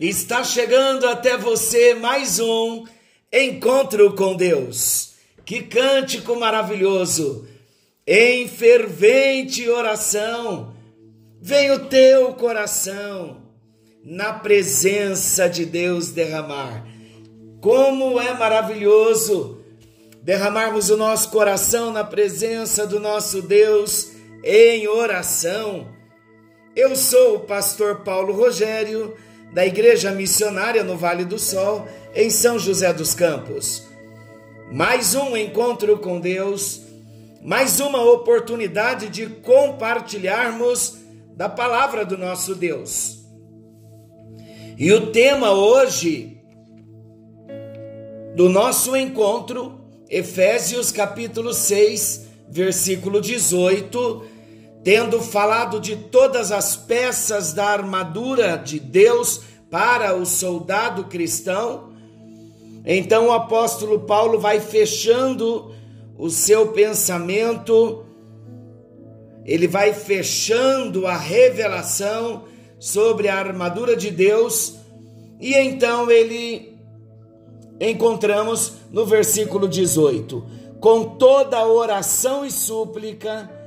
Está chegando até você mais um encontro com Deus. Que cântico maravilhoso! Em fervente oração, vem o teu coração na presença de Deus derramar. Como é maravilhoso derramarmos o nosso coração na presença do nosso Deus em oração. Eu sou o pastor Paulo Rogério da Igreja Missionária no Vale do Sol, em São José dos Campos. Mais um encontro com Deus, mais uma oportunidade de compartilharmos da palavra do nosso Deus. E o tema hoje do nosso encontro, Efésios capítulo 6, versículo 18, tendo falado de todas as peças da armadura de Deus para o soldado cristão, então o apóstolo Paulo vai fechando o seu pensamento, ele vai fechando a revelação sobre a armadura de Deus, e então ele encontramos no versículo 18: com toda oração e súplica,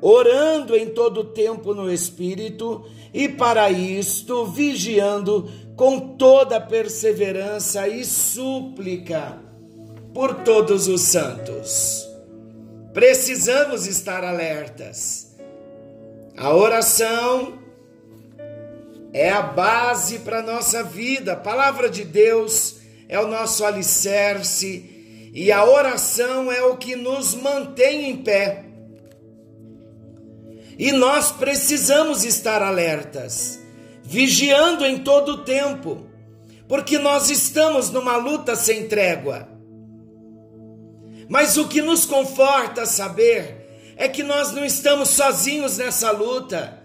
orando em todo tempo no Espírito, e para isto vigiando com toda perseverança e súplica por todos os santos. Precisamos estar alertas. A oração é a base para a nossa vida, a palavra de Deus é o nosso alicerce e a oração é o que nos mantém em pé. E nós precisamos estar alertas, vigiando em todo o tempo, porque nós estamos numa luta sem trégua. Mas o que nos conforta saber é que nós não estamos sozinhos nessa luta.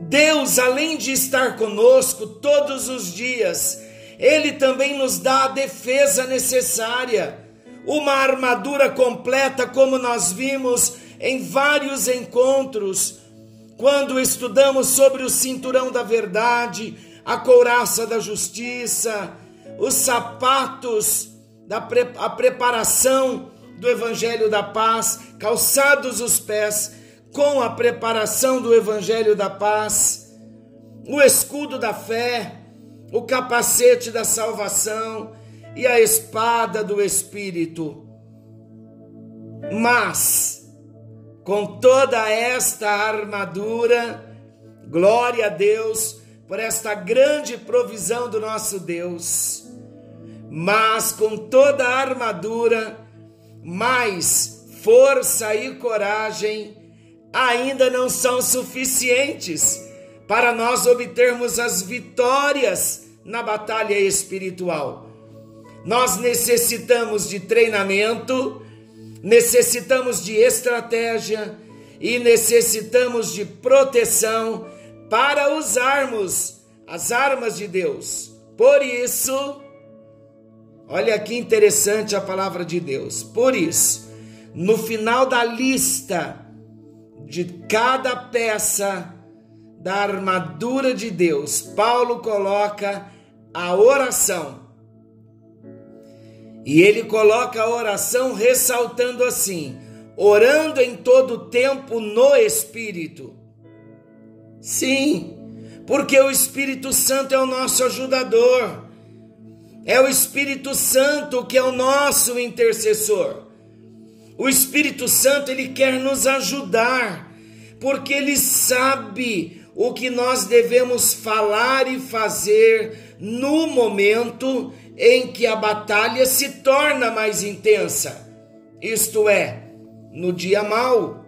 Deus, além de estar conosco todos os dias, Ele também nos dá a defesa necessária, uma armadura completa, como nós vimos em vários encontros, quando estudamos sobre o cinturão da verdade, a couraça da justiça, os sapatos, da pre a preparação do evangelho da paz, calçados os pés com a preparação do evangelho da paz, o escudo da fé, o capacete da salvação e a espada do espírito. Mas com toda esta armadura, glória a Deus por esta grande provisão do nosso Deus. Mas com toda a armadura, mais força e coragem ainda não são suficientes para nós obtermos as vitórias na batalha espiritual. Nós necessitamos de treinamento, necessitamos de estratégia e necessitamos de proteção para usarmos as armas de Deus. Por isso, olha que interessante a palavra de Deus. Por isso, no final da lista de cada peça da armadura de Deus, Paulo coloca a oração e ele coloca a oração ressaltando assim: orando em todo tempo no Espírito. Sim, porque o Espírito Santo é o nosso ajudador. É o Espírito Santo que é o nosso intercessor. O Espírito Santo ele quer nos ajudar, porque ele sabe o que nós devemos falar e fazer no momento em que a batalha se torna mais intensa, isto é, no dia mau.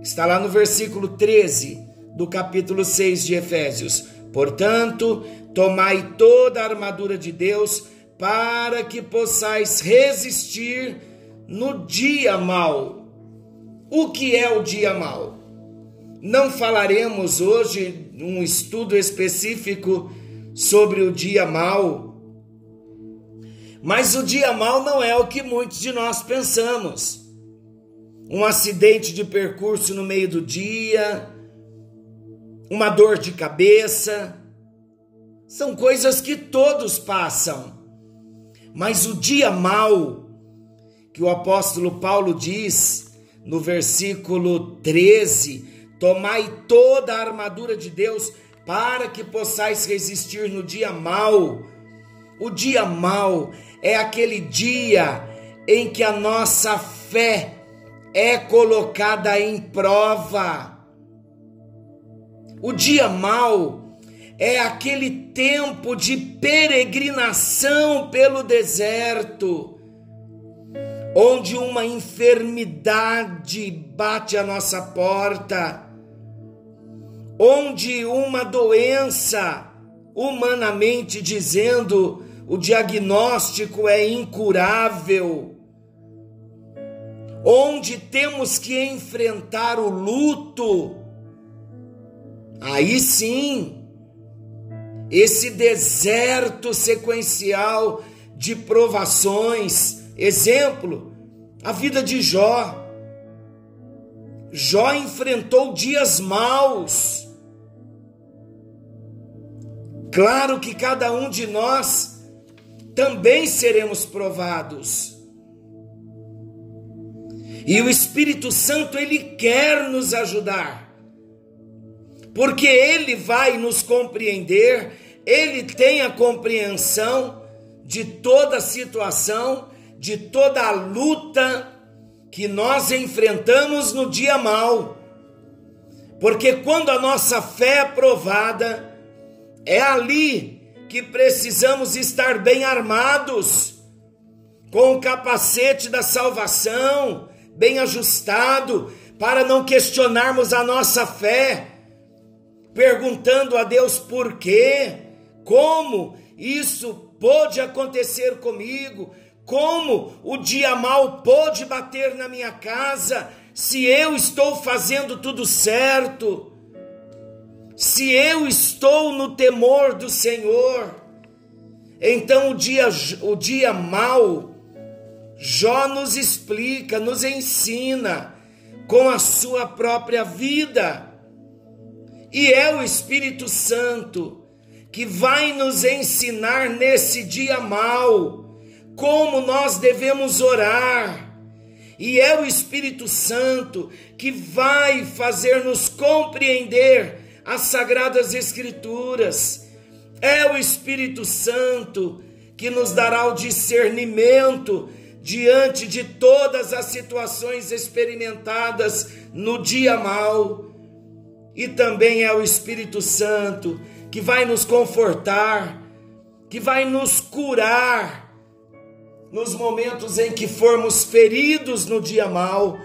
Está lá no versículo 13 do capítulo 6 de Efésios. Portanto, tomai toda a armadura de Deus para que possais resistir no dia mau. O que é o dia mau? Não falaremos hoje um estudo específico sobre o dia mal. Mas o dia mal não é o que muitos de nós pensamos. Um acidente de percurso no meio do dia, uma dor de cabeça, São coisas que todos passam. Mas o dia mau, que o apóstolo Paulo diz no versículo 13: Tomai toda a armadura de Deus para que possais resistir no dia mau. O dia mau é aquele dia em que a nossa fé é colocada em prova. O dia mau é aquele tempo de peregrinação pelo deserto, onde uma enfermidade bate a nossa porta onde uma doença, humanamente dizendo, o diagnóstico é incurável, onde temos que enfrentar o luto, aí sim, esse deserto sequencial de provações, exemplo, a vida de Jó. Jó enfrentou dias maus, Claro que cada um de nós também seremos provados. E o Espírito Santo, ele quer nos ajudar, porque ele vai nos compreender, ele tem a compreensão de toda a situação, de toda a luta que nós enfrentamos no dia mal. Porque quando a nossa fé é provada, é ali que precisamos estar bem armados, com o capacete da salvação bem ajustado, para não questionarmos a nossa fé, perguntando a Deus por quê, como isso pôde acontecer comigo, como o dia mal pôde bater na minha casa, se eu estou fazendo tudo certo se eu estou no temor do Senhor, então o dia, o dia mal, Jó nos explica, nos ensina com a sua própria vida. E é o Espírito Santo que vai nos ensinar nesse dia mal como nós devemos orar. E é o Espírito Santo que vai fazer-nos compreender as Sagradas Escrituras. É o Espírito Santo que nos dará o discernimento diante de todas as situações experimentadas no dia mal. E também é o Espírito Santo que vai nos confortar, que vai nos curar nos momentos em que formos feridos no dia mal.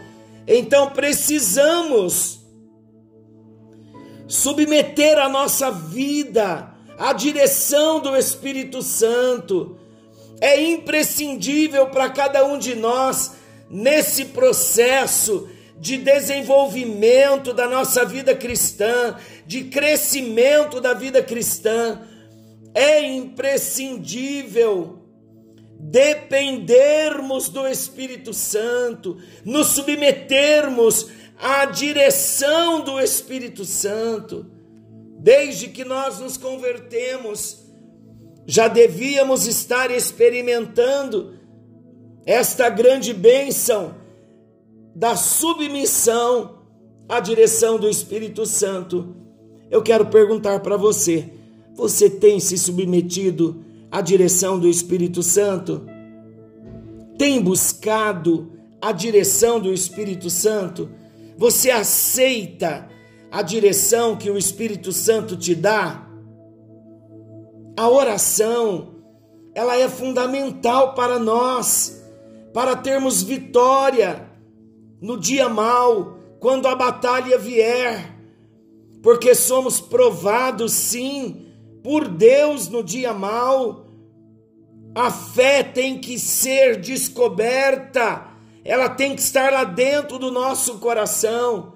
Então precisamos submeter a nossa vida à direção do Espírito Santo. É imprescindível para cada um de nós nesse processo de desenvolvimento da nossa vida cristã, de crescimento da vida cristã. É imprescindível dependermos do Espírito Santo, nos submetermos a direção do Espírito Santo. Desde que nós nos convertemos, já devíamos estar experimentando esta grande bênção da submissão à direção do Espírito Santo. Eu quero perguntar para você: você tem se submetido à direção do Espírito Santo? Tem buscado a direção do Espírito Santo? Você aceita a direção que o Espírito Santo te dá? A oração, ela é fundamental para nós, para termos vitória no dia mal, quando a batalha vier, porque somos provados sim por Deus no dia mal. A fé tem que ser descoberta ela tem que estar lá dentro do nosso coração.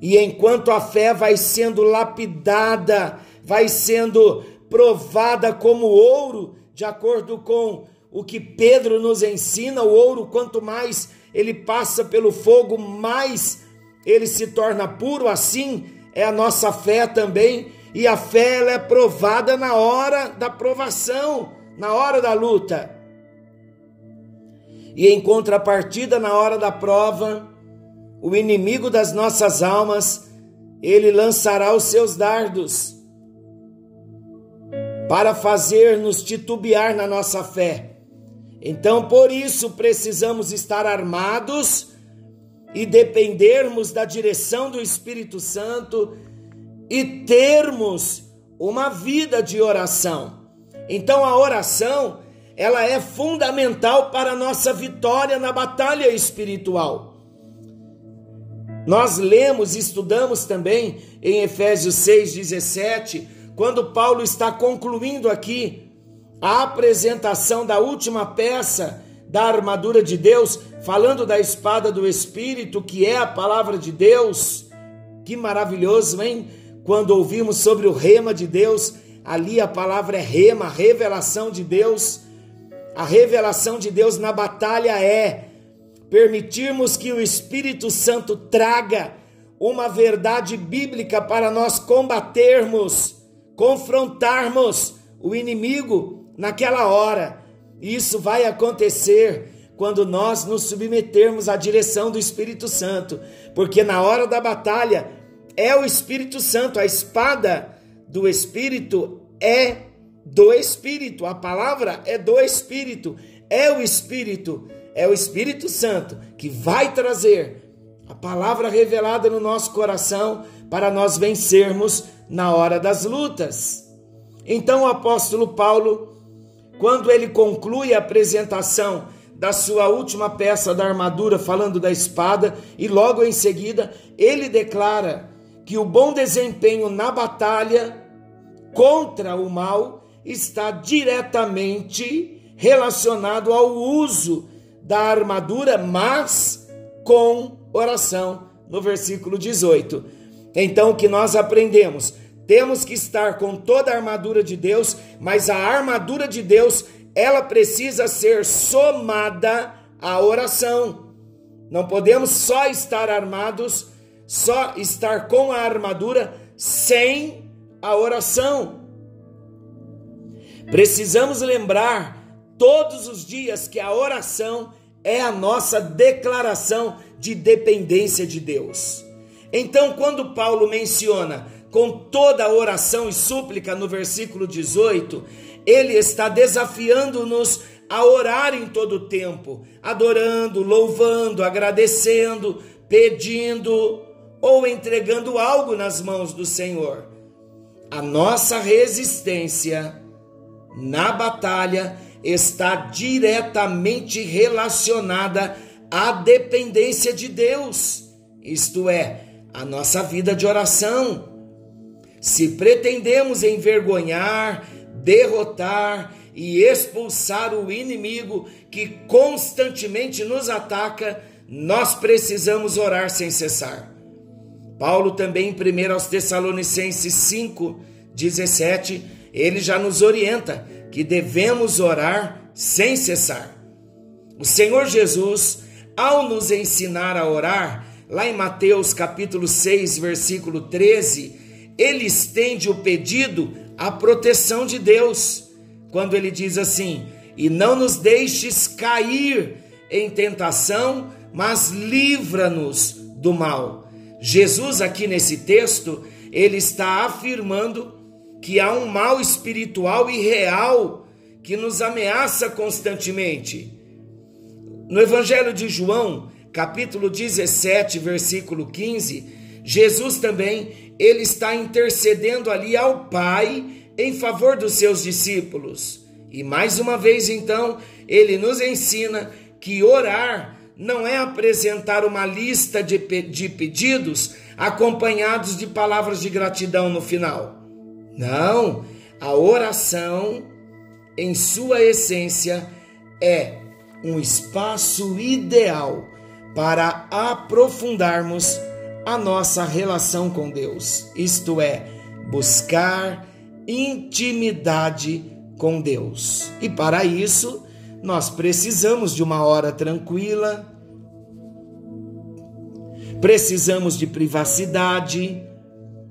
E enquanto a fé vai sendo lapidada, vai sendo provada como ouro, de acordo com o que Pedro nos ensina, o ouro, quanto mais ele passa pelo fogo, mais ele se torna puro, assim é a nossa fé também. E a fé ela é provada na hora da provação, na hora da luta. E em contrapartida, na hora da prova, o inimigo das nossas almas, ele lançará os seus dardos para fazer-nos titubear na nossa fé. Então, por isso, precisamos estar armados e dependermos da direção do Espírito Santo e termos uma vida de oração. Então, a oração, ela é fundamental para a nossa vitória na batalha espiritual. Nós lemos e estudamos também em Efésios 6:17 quando Paulo está concluindo aqui a apresentação da última peça da armadura de Deus, falando da espada do Espírito, que é a palavra de Deus. Que maravilhoso, hein? Quando ouvimos sobre o rema de Deus, ali a palavra é rema, revelação de Deus. A revelação de Deus na batalha é permitirmos que o Espírito Santo traga uma verdade bíblica para nós combatermos confrontarmos o inimigo naquela hora. Isso vai acontecer quando nós nos submetermos à direção do Espírito Santo, porque na hora da batalha é o Espírito Santo, a espada do Espírito é do Espírito, a palavra é do Espírito, é o Espírito, é o Espírito Santo que vai trazer a palavra revelada no nosso coração para nós vencermos na hora das lutas. Então o apóstolo Paulo, quando ele conclui a apresentação da sua última peça da armadura, falando da espada, e logo em seguida ele declara que o bom desempenho na batalha contra o mal está diretamente relacionado ao uso da armadura, mas com oração, no versículo 18. Então, o que nós aprendemos? Temos que estar com toda a armadura de Deus, mas a armadura de Deus, ela precisa ser somada à oração. Não podemos só estar armados, só estar com a armadura sem a oração. Precisamos lembrar todos os dias que a oração é a nossa declaração de dependência de Deus. Então, quando Paulo menciona com toda a oração e súplica no versículo 18, ele está desafiando-nos a orar em todo o tempo, adorando, louvando, agradecendo, pedindo ou entregando algo nas mãos do Senhor. A nossa resistência na batalha está diretamente relacionada à dependência de Deus, isto é, a nossa vida de oração. Se pretendemos envergonhar, derrotar e expulsar o inimigo que constantemente nos ataca, nós precisamos orar sem cessar. Paulo também em 1 aos Tessalonicenses 5, 17, ele já nos orienta que devemos orar sem cessar. O Senhor Jesus, ao nos ensinar a orar, lá em Mateus capítulo 6, versículo 13, ele estende o pedido à proteção de Deus, quando ele diz assim: "E não nos deixes cair em tentação, mas livra-nos do mal". Jesus aqui nesse texto, ele está afirmando que há um mal espiritual e real que nos ameaça constantemente. No Evangelho de João, capítulo 17, versículo 15, Jesus também, ele está intercedendo ali ao Pai em favor dos seus discípulos. E mais uma vez então, ele nos ensina que orar não é apresentar uma lista de, de pedidos acompanhados de palavras de gratidão no final. Não, a oração, em sua essência, é um espaço ideal para aprofundarmos a nossa relação com Deus, isto é, buscar intimidade com Deus. E para isso, nós precisamos de uma hora tranquila, precisamos de privacidade,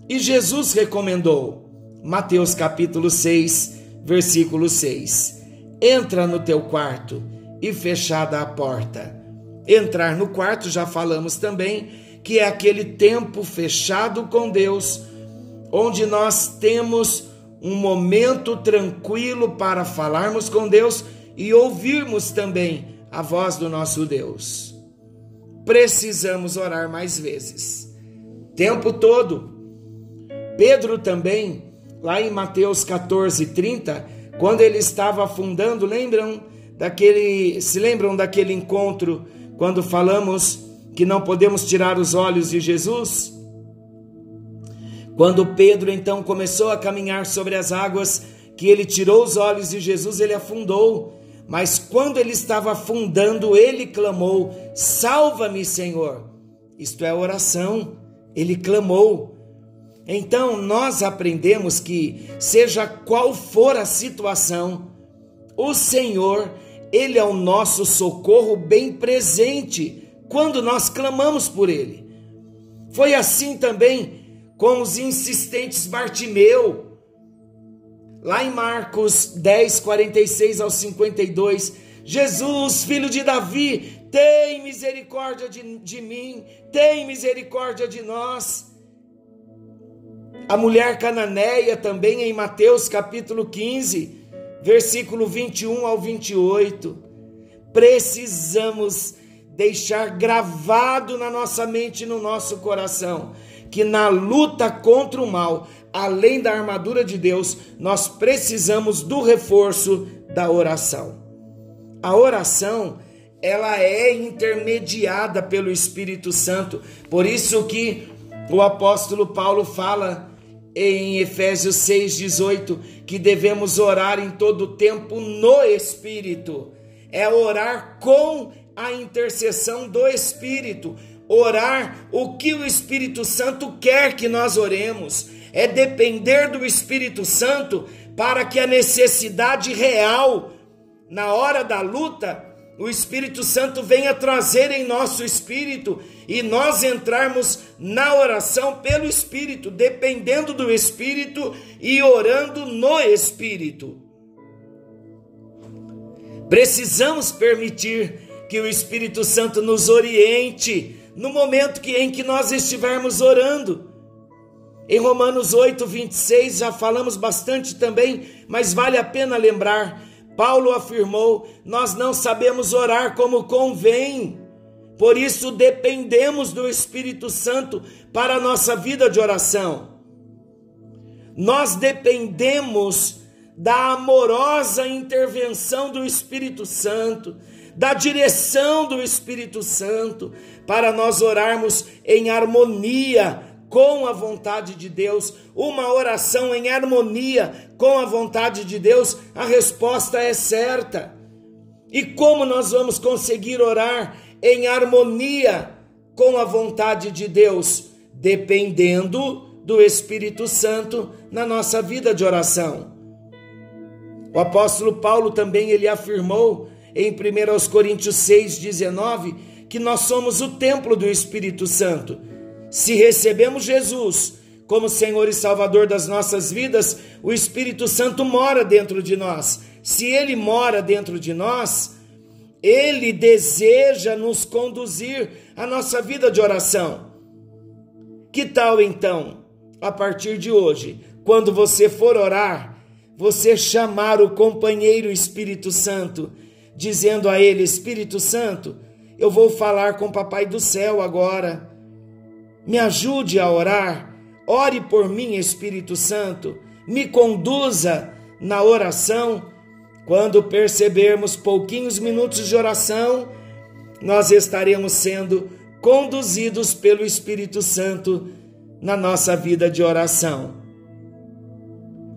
e Jesus recomendou Mateus capítulo 6, versículo 6. Entra no teu quarto e fechada a porta. Entrar no quarto, já falamos também, que é aquele tempo fechado com Deus, onde nós temos um momento tranquilo para falarmos com Deus e ouvirmos também a voz do nosso Deus. Precisamos orar mais vezes, tempo todo. Pedro também, lá em Mateus 14, 30, quando ele estava afundando, lembram daquele, se lembram daquele encontro quando falamos que não podemos tirar os olhos de Jesus? Quando Pedro então começou a caminhar sobre as águas, que ele tirou os olhos de Jesus, ele afundou. Mas quando ele estava afundando, ele clamou: Salva-me, Senhor. Isto é oração. Ele clamou. Então nós aprendemos que, seja qual for a situação, o Senhor, Ele é o nosso socorro bem presente quando nós clamamos por Ele. Foi assim também com os insistentes Bartimeu. Lá em Marcos 10, 46 ao 52, Jesus, filho de Davi, tem misericórdia de, de mim, tem misericórdia de nós. A mulher cananeia também em Mateus capítulo 15, versículo 21 ao 28. Precisamos deixar gravado na nossa mente e no nosso coração que na luta contra o mal, além da armadura de Deus, nós precisamos do reforço da oração. A oração, ela é intermediada pelo Espírito Santo. Por isso que o apóstolo Paulo fala em Efésios 6:18 que devemos orar em todo tempo no Espírito. É orar com a intercessão do Espírito orar o que o Espírito Santo quer que nós oremos, é depender do Espírito Santo para que a necessidade real, na hora da luta, o Espírito Santo venha trazer em nosso espírito e nós entrarmos na oração pelo Espírito, dependendo do Espírito e orando no Espírito. Precisamos permitir que o Espírito Santo nos oriente no momento que, em que nós estivermos orando. Em Romanos 8, 26, já falamos bastante também, mas vale a pena lembrar. Paulo afirmou: Nós não sabemos orar como convém, por isso dependemos do Espírito Santo para a nossa vida de oração. Nós dependemos da amorosa intervenção do Espírito Santo, da direção do Espírito Santo, para nós orarmos em harmonia com a vontade de Deus, uma oração em harmonia com a vontade de Deus, a resposta é certa. E como nós vamos conseguir orar em harmonia com a vontade de Deus? Dependendo do Espírito Santo na nossa vida de oração. O apóstolo Paulo também ele afirmou em 1 Coríntios 6,19 que nós somos o templo do Espírito Santo. Se recebemos Jesus como Senhor e Salvador das nossas vidas, o Espírito Santo mora dentro de nós. Se ele mora dentro de nós, ele deseja nos conduzir à nossa vida de oração. Que tal então, a partir de hoje, quando você for orar, você chamar o companheiro Espírito Santo dizendo a ele: Espírito Santo, eu vou falar com o Papai do céu agora. Me ajude a orar. Ore por mim, Espírito Santo. Me conduza na oração. Quando percebermos pouquinhos minutos de oração, nós estaremos sendo conduzidos pelo Espírito Santo na nossa vida de oração.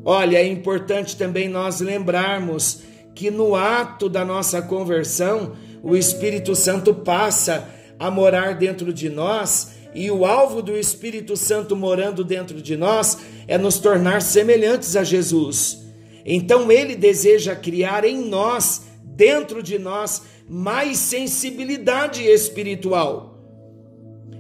Olha, é importante também nós lembrarmos que no ato da nossa conversão, o Espírito Santo passa a morar dentro de nós, e o alvo do Espírito Santo morando dentro de nós é nos tornar semelhantes a Jesus. Então ele deseja criar em nós, dentro de nós, mais sensibilidade espiritual.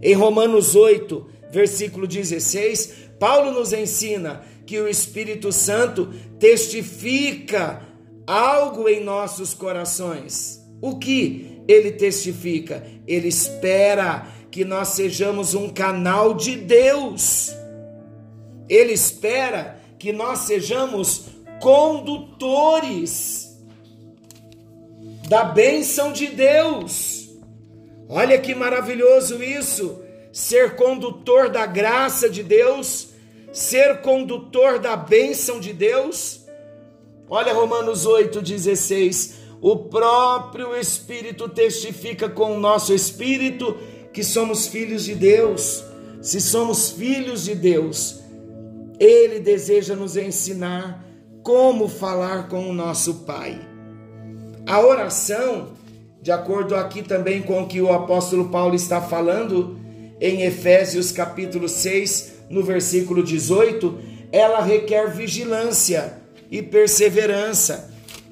Em Romanos 8, versículo 16, Paulo nos ensina que o Espírito Santo testifica algo em nossos corações. O que ele testifica? Ele espera que nós sejamos um canal de Deus. Ele espera que nós sejamos condutores da bênção de Deus. Olha que maravilhoso isso, ser condutor da graça de Deus, ser condutor da bênção de Deus. Olha Romanos 8,16. O próprio Espírito testifica com o nosso espírito que somos filhos de Deus. Se somos filhos de Deus, Ele deseja nos ensinar como falar com o nosso Pai. A oração, de acordo aqui também com o que o apóstolo Paulo está falando em Efésios capítulo 6, no versículo 18, ela requer vigilância e perseverança.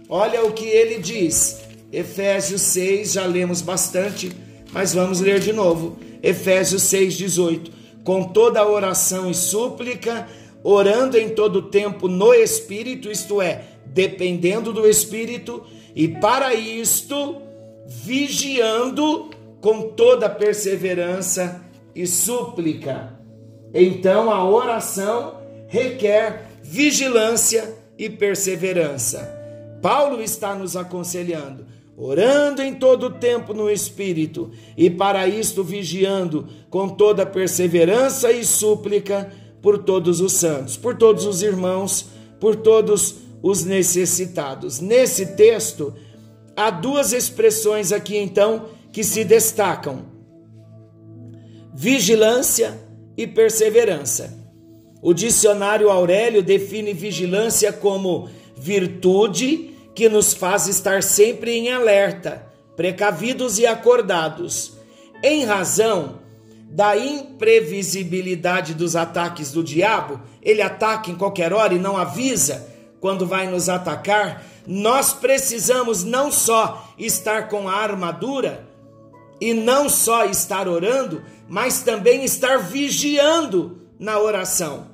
Olha o que ele diz. Efésios 6, já lemos bastante, mas vamos ler de novo. Efésios 6, 18. Com toda oração e súplica, orando em todo tempo no Espírito, isto é, dependendo do Espírito, e para isto, vigiando com toda perseverança e súplica. Então a oração requer vigilância e perseverança. Paulo está nos aconselhando, orando em todo tempo no Espírito, e para isto vigiando com toda perseverança e súplica por todos os santos, por todos os irmãos, por todos os necessitados. Nesse texto, há duas expressões aqui então que se destacam: vigilância e perseverança. O dicionário Aurélio define vigilância como virtude que nos faz estar sempre em alerta, precavidos e acordados, em razão da imprevisibilidade dos ataques do diabo, ele ataca em qualquer hora e não avisa quando vai nos atacar, nós precisamos não só estar com a armadura e não só estar orando, mas também estar vigiando na oração.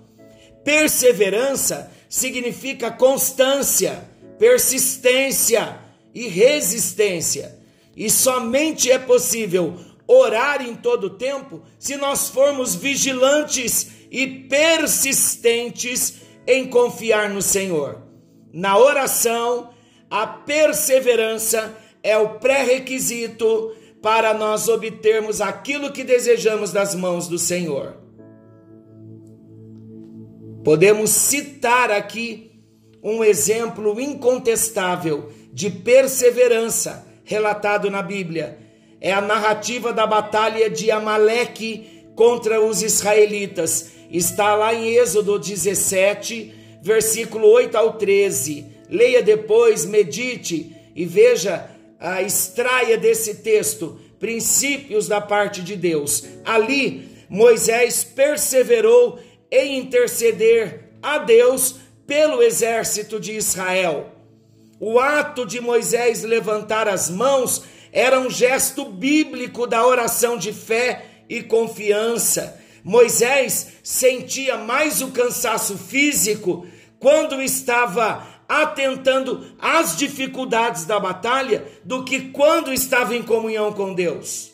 Perseverança significa constância, persistência e resistência. E somente é possível orar em todo tempo se nós formos vigilantes e persistentes em confiar no Senhor. Na oração, a perseverança é o pré-requisito para nós obtermos aquilo que desejamos das mãos do Senhor. Podemos citar aqui um exemplo incontestável de perseverança relatado na Bíblia é a narrativa da batalha de Amaleque contra os israelitas. Está lá em Êxodo 17, versículo 8 ao 13. Leia depois, medite e veja, a extraia desse texto princípios da parte de Deus. Ali, Moisés perseverou em interceder a Deus pelo exército de Israel. O ato de Moisés levantar as mãos era um gesto bíblico da oração de fé e confiança. Moisés sentia mais o cansaço físico quando estava atentando às dificuldades da batalha do que quando estava em comunhão com Deus.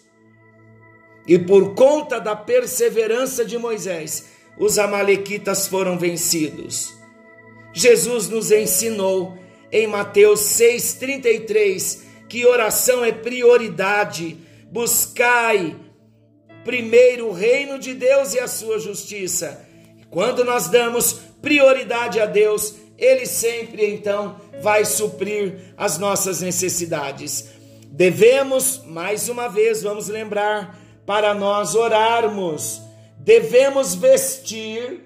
E por conta da perseverança de Moisés, os Amalequitas foram vencidos. Jesus nos ensinou em Mateus 6,33 que oração é prioridade. Buscai primeiro o reino de Deus e a sua justiça. Quando nós damos prioridade a Deus, Ele sempre então vai suprir as nossas necessidades. Devemos, mais uma vez, vamos lembrar, para nós orarmos, devemos vestir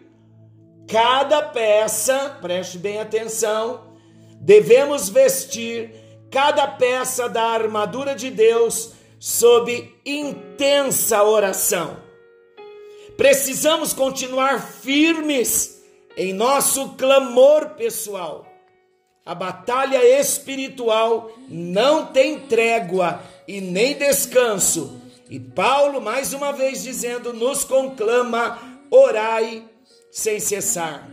cada peça, preste bem atenção, devemos vestir cada peça da armadura de Deus sob intensa oração. Precisamos continuar firmes em nosso clamor pessoal. A batalha espiritual não tem trégua e nem descanso. E Paulo, mais uma vez dizendo, nos conclama: orai sem cessar.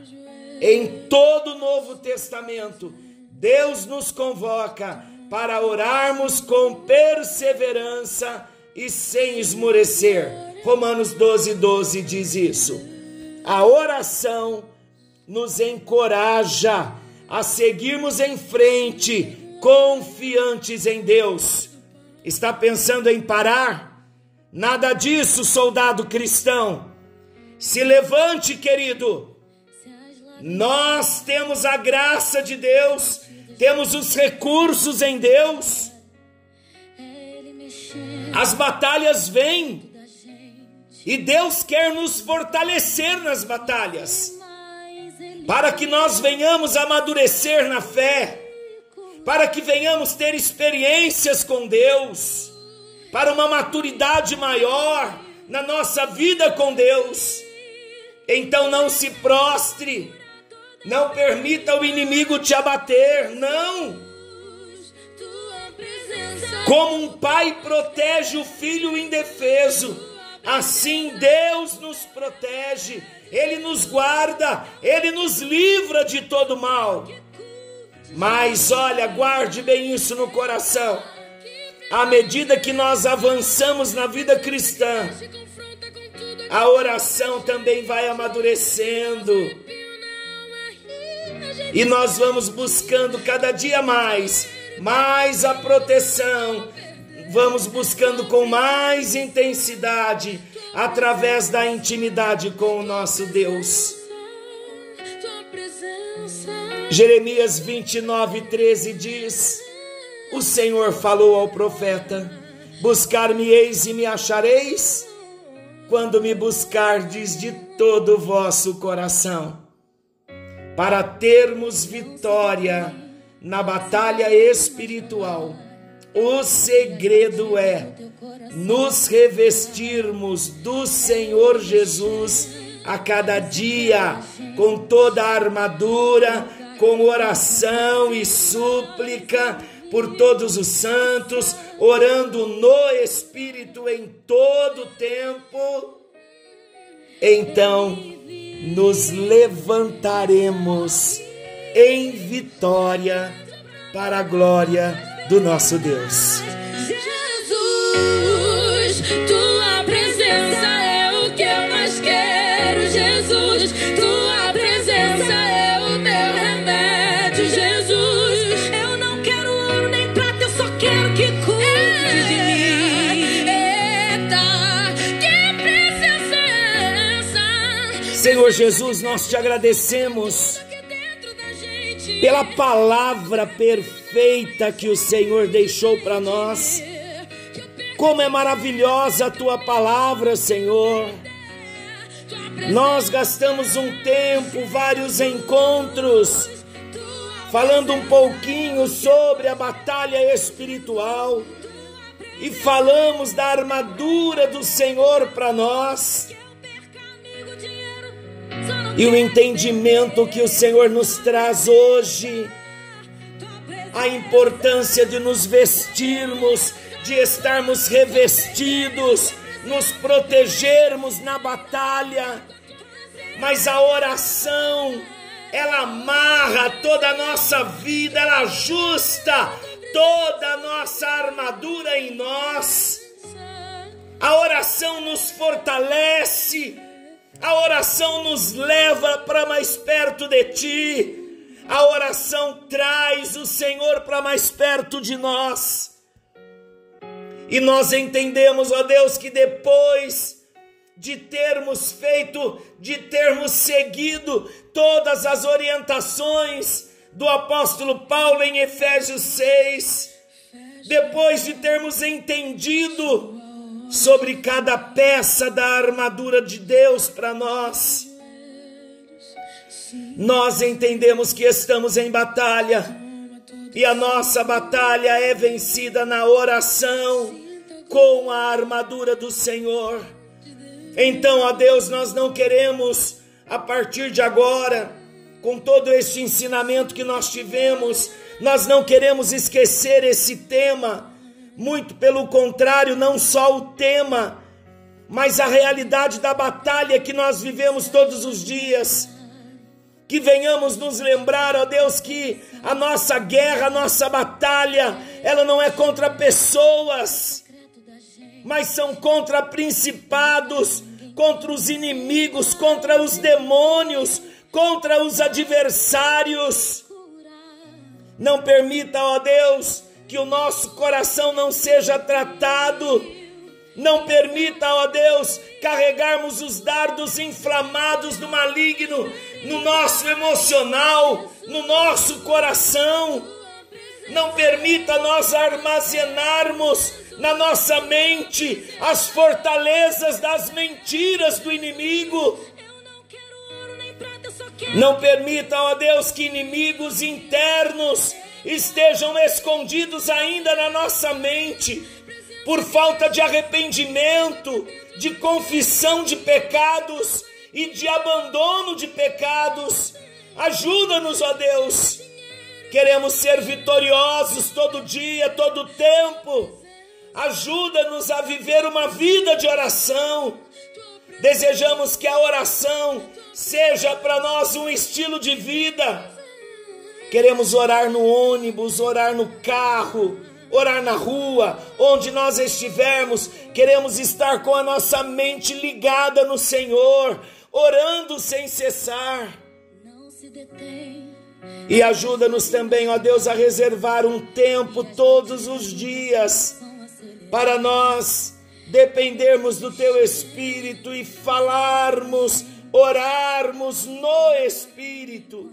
Em todo o Novo Testamento, Deus nos convoca para orarmos com perseverança e sem esmorecer. Romanos 12, 12 diz isso. A oração nos encoraja a seguirmos em frente, confiantes em Deus. Está pensando em parar? Nada disso, soldado cristão. Se levante, querido. Nós temos a graça de Deus, temos os recursos em Deus. As batalhas vêm e Deus quer nos fortalecer nas batalhas para que nós venhamos amadurecer na fé, para que venhamos ter experiências com Deus, para uma maturidade maior na nossa vida com Deus. Então não se prostre, não permita o inimigo te abater, não. Como um pai protege o filho indefeso, assim Deus nos protege ele nos guarda, Ele nos livra de todo mal. Mas olha, guarde bem isso no coração. À medida que nós avançamos na vida cristã, a oração também vai amadurecendo. E nós vamos buscando cada dia mais, mais a proteção, vamos buscando com mais intensidade através da intimidade com o nosso Deus. Jeremias 29, 13 diz: O Senhor falou ao profeta: Buscar-me-eis e me achareis, quando me buscardes de todo o vosso coração, para termos vitória na batalha espiritual. O segredo é nos revestirmos do Senhor Jesus a cada dia, com toda a armadura, com oração e súplica por todos os santos, orando no Espírito em todo tempo. Então nos levantaremos em vitória para a glória do nosso Deus. Tua presença é o que eu mais quero, Jesus. Senhor Jesus, nós te agradecemos pela palavra perfeita que o Senhor deixou para nós. Como é maravilhosa a tua palavra, Senhor. Nós gastamos um tempo, vários encontros, falando um pouquinho sobre a batalha espiritual e falamos da armadura do Senhor para nós. E o entendimento que o Senhor nos traz hoje, a importância de nos vestirmos de estarmos revestidos, nos protegermos na batalha, mas a oração, ela amarra toda a nossa vida, ela ajusta toda a nossa armadura em nós. A oração nos fortalece, a oração nos leva para mais perto de Ti, a oração traz o Senhor para mais perto de nós. E nós entendemos, ó Deus, que depois de termos feito, de termos seguido todas as orientações do apóstolo Paulo em Efésios 6, depois de termos entendido sobre cada peça da armadura de Deus para nós, nós entendemos que estamos em batalha e a nossa batalha é vencida na oração com a armadura do Senhor. Então, a Deus, nós não queremos, a partir de agora, com todo este ensinamento que nós tivemos, nós não queremos esquecer esse tema, muito pelo contrário, não só o tema, mas a realidade da batalha que nós vivemos todos os dias que venhamos nos lembrar, ó Deus, que a nossa guerra, a nossa batalha, ela não é contra pessoas, mas são contra principados, contra os inimigos, contra os demônios, contra os adversários. Não permita, ó Deus, que o nosso coração não seja tratado. Não permita, ó Deus, carregarmos os dardos inflamados do maligno no nosso emocional, no nosso coração. Não permita nós armazenarmos na nossa mente as fortalezas das mentiras do inimigo. Não permita, ó Deus, que inimigos internos estejam escondidos ainda na nossa mente por falta de arrependimento, de confissão de pecados e de abandono de pecados. Ajuda-nos, ó Deus. Queremos ser vitoriosos todo dia, todo tempo. Ajuda-nos a viver uma vida de oração. Desejamos que a oração seja para nós um estilo de vida. Queremos orar no ônibus, orar no carro, orar na rua, onde nós estivermos. Queremos estar com a nossa mente ligada no Senhor, orando sem cessar. E ajuda-nos também, ó Deus, a reservar um tempo todos os dias para nós dependermos do Teu Espírito e falarmos, orarmos no Espírito.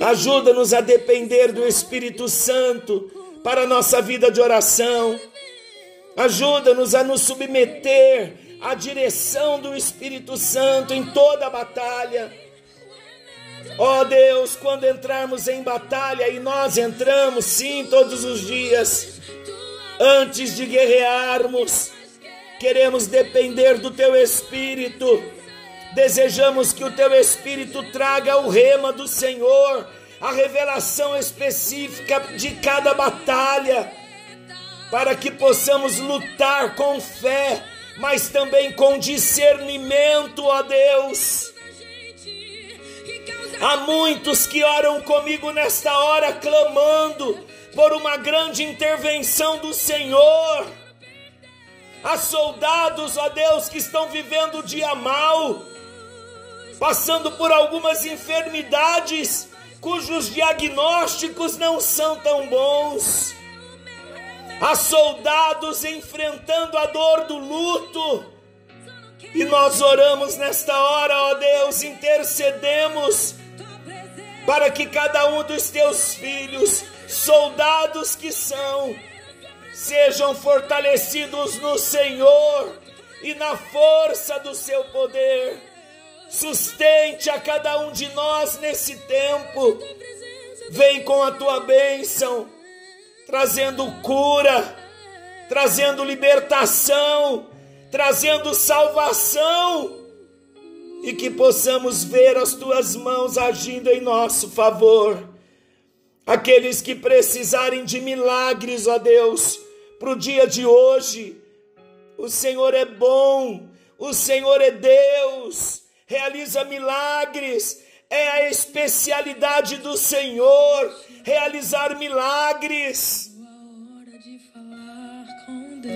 Ajuda-nos a depender do Espírito Santo para a nossa vida de oração. Ajuda-nos a nos submeter a direção do Espírito Santo em toda a batalha. Ó oh Deus, quando entrarmos em batalha, e nós entramos sim todos os dias, antes de guerrearmos, queremos depender do Teu Espírito, desejamos que o Teu Espírito traga o rema do Senhor, a revelação específica de cada batalha, para que possamos lutar com fé mas também com discernimento, ó Deus. Há muitos que oram comigo nesta hora, clamando por uma grande intervenção do Senhor. Há soldados, ó Deus, que estão vivendo o dia mal, passando por algumas enfermidades cujos diagnósticos não são tão bons Há soldados enfrentando a dor do luto. E nós oramos nesta hora, ó Deus, intercedemos para que cada um dos teus filhos, soldados que são, sejam fortalecidos no Senhor e na força do seu poder. Sustente a cada um de nós nesse tempo. Vem com a tua bênção trazendo cura, trazendo libertação, trazendo salvação, e que possamos ver as tuas mãos agindo em nosso favor. Aqueles que precisarem de milagres, ó Deus, para o dia de hoje, o Senhor é bom, o Senhor é Deus, realiza milagres, é a especialidade do Senhor realizar milagres.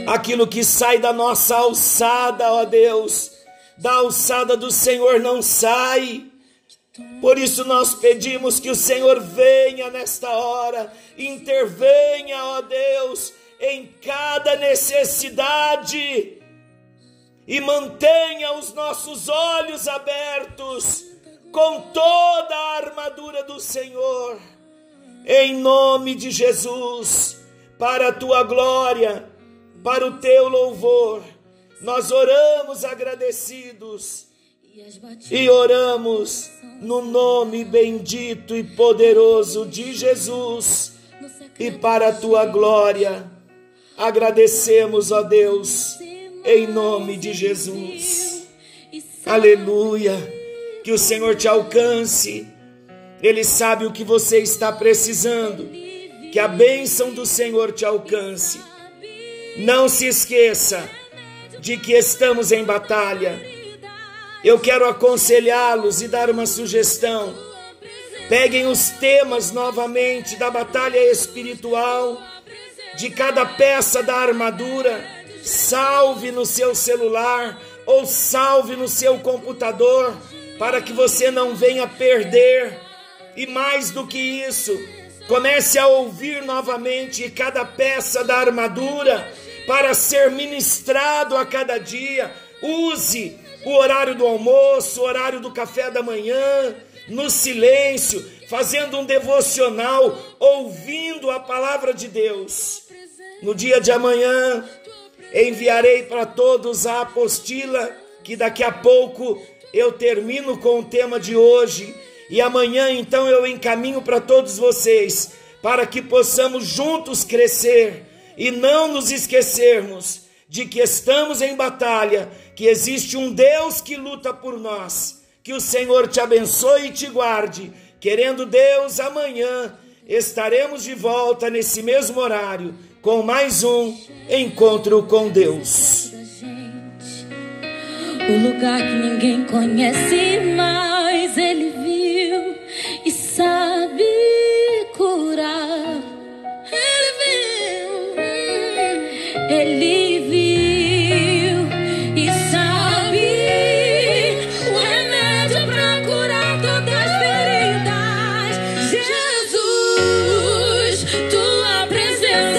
Aquilo que sai da nossa alçada, ó Deus, da alçada do Senhor não sai. Por isso nós pedimos que o Senhor venha nesta hora, intervenha, ó Deus, em cada necessidade e mantenha os nossos olhos abertos com toda a armadura do Senhor, em nome de Jesus, para a tua glória, para o teu louvor. Nós oramos agradecidos e oramos no nome bendito e poderoso de Jesus e para a tua glória. Agradecemos, ó Deus, em nome de Jesus. Aleluia que o Senhor te alcance. Ele sabe o que você está precisando. Que a bênção do Senhor te alcance. Não se esqueça de que estamos em batalha. Eu quero aconselhá-los e dar uma sugestão. Peguem os temas novamente da batalha espiritual, de cada peça da armadura, salve no seu celular ou salve no seu computador, para que você não venha perder. E mais do que isso, comece a ouvir novamente cada peça da armadura para ser ministrado a cada dia. Use o horário do almoço, o horário do café da manhã, no silêncio, fazendo um devocional, ouvindo a palavra de Deus. No dia de amanhã, enviarei para todos a apostila, que daqui a pouco eu termino com o tema de hoje. E amanhã, então, eu encaminho para todos vocês, para que possamos juntos crescer e não nos esquecermos de que estamos em batalha, que existe um Deus que luta por nós. Que o Senhor te abençoe e te guarde. Querendo Deus, amanhã estaremos de volta nesse mesmo horário com mais um encontro com Deus. O lugar que ninguém conhece, mas ele viu e sabe curar. Ele viu. Ele